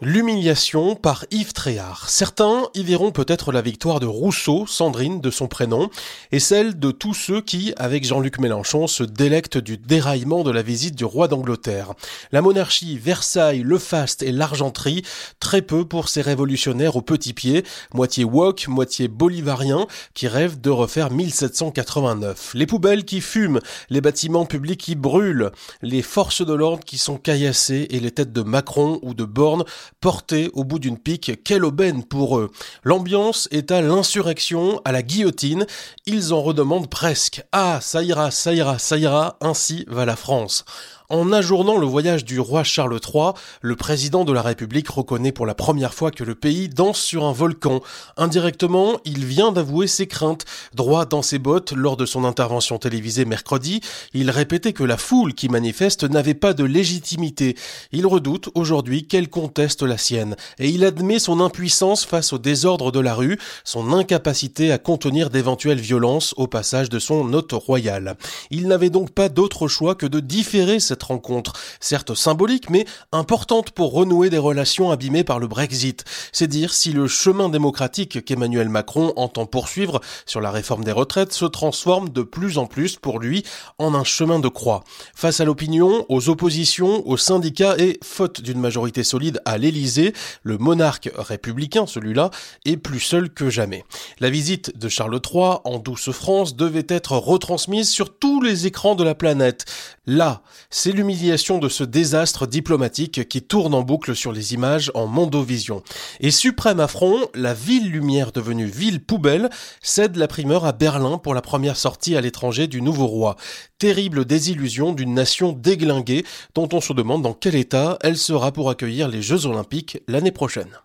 L'humiliation par Yves Tréhard. Certains y verront peut-être la victoire de Rousseau, Sandrine de son prénom, et celle de tous ceux qui, avec Jean-Luc Mélenchon, se délectent du déraillement de la visite du roi d'Angleterre. La monarchie, Versailles, le faste et l'argenterie, très peu pour ces révolutionnaires aux petits pieds, moitié woke, moitié bolivarien, qui rêvent de refaire 1789. Les poubelles qui fument, les bâtiments publics qui brûlent, les forces de l'ordre qui sont caillassées et les têtes de Macron ou de Borne portés au bout d'une pique. Quelle aubaine pour eux. L'ambiance est à l'insurrection, à la guillotine. Ils en redemandent presque. Ah, ça ira, ça ira, ça ira, ainsi va la France. En ajournant le voyage du roi Charles III, le président de la République reconnaît pour la première fois que le pays danse sur un volcan. Indirectement, il vient d'avouer ses craintes. Droit dans ses bottes, lors de son intervention télévisée mercredi, il répétait que la foule qui manifeste n'avait pas de légitimité. Il redoute aujourd'hui qu'elle conteste la sienne. Et il admet son impuissance face au désordre de la rue, son incapacité à contenir d'éventuelles violences au passage de son hôte royal. Il n'avait donc pas d'autre choix que de différer cette rencontre, certes symbolique, mais importante pour renouer des relations abîmées par le Brexit. C'est dire si le chemin démocratique qu'Emmanuel Macron entend poursuivre sur la réforme des retraites se transforme de plus en plus pour lui en un chemin de croix. Face à l'opinion, aux oppositions, aux syndicats et faute d'une majorité solide à l'Élysée, le monarque républicain, celui-là, est plus seul que jamais. La visite de Charles III en douce France devait être retransmise sur tous les écrans de la planète. Là, c'est c'est l'humiliation de ce désastre diplomatique qui tourne en boucle sur les images en mondovision. Et suprême affront, la ville lumière devenue ville poubelle cède la primeur à Berlin pour la première sortie à l'étranger du nouveau roi. Terrible désillusion d'une nation déglinguée dont on se demande dans quel état elle sera pour accueillir les Jeux olympiques l'année prochaine.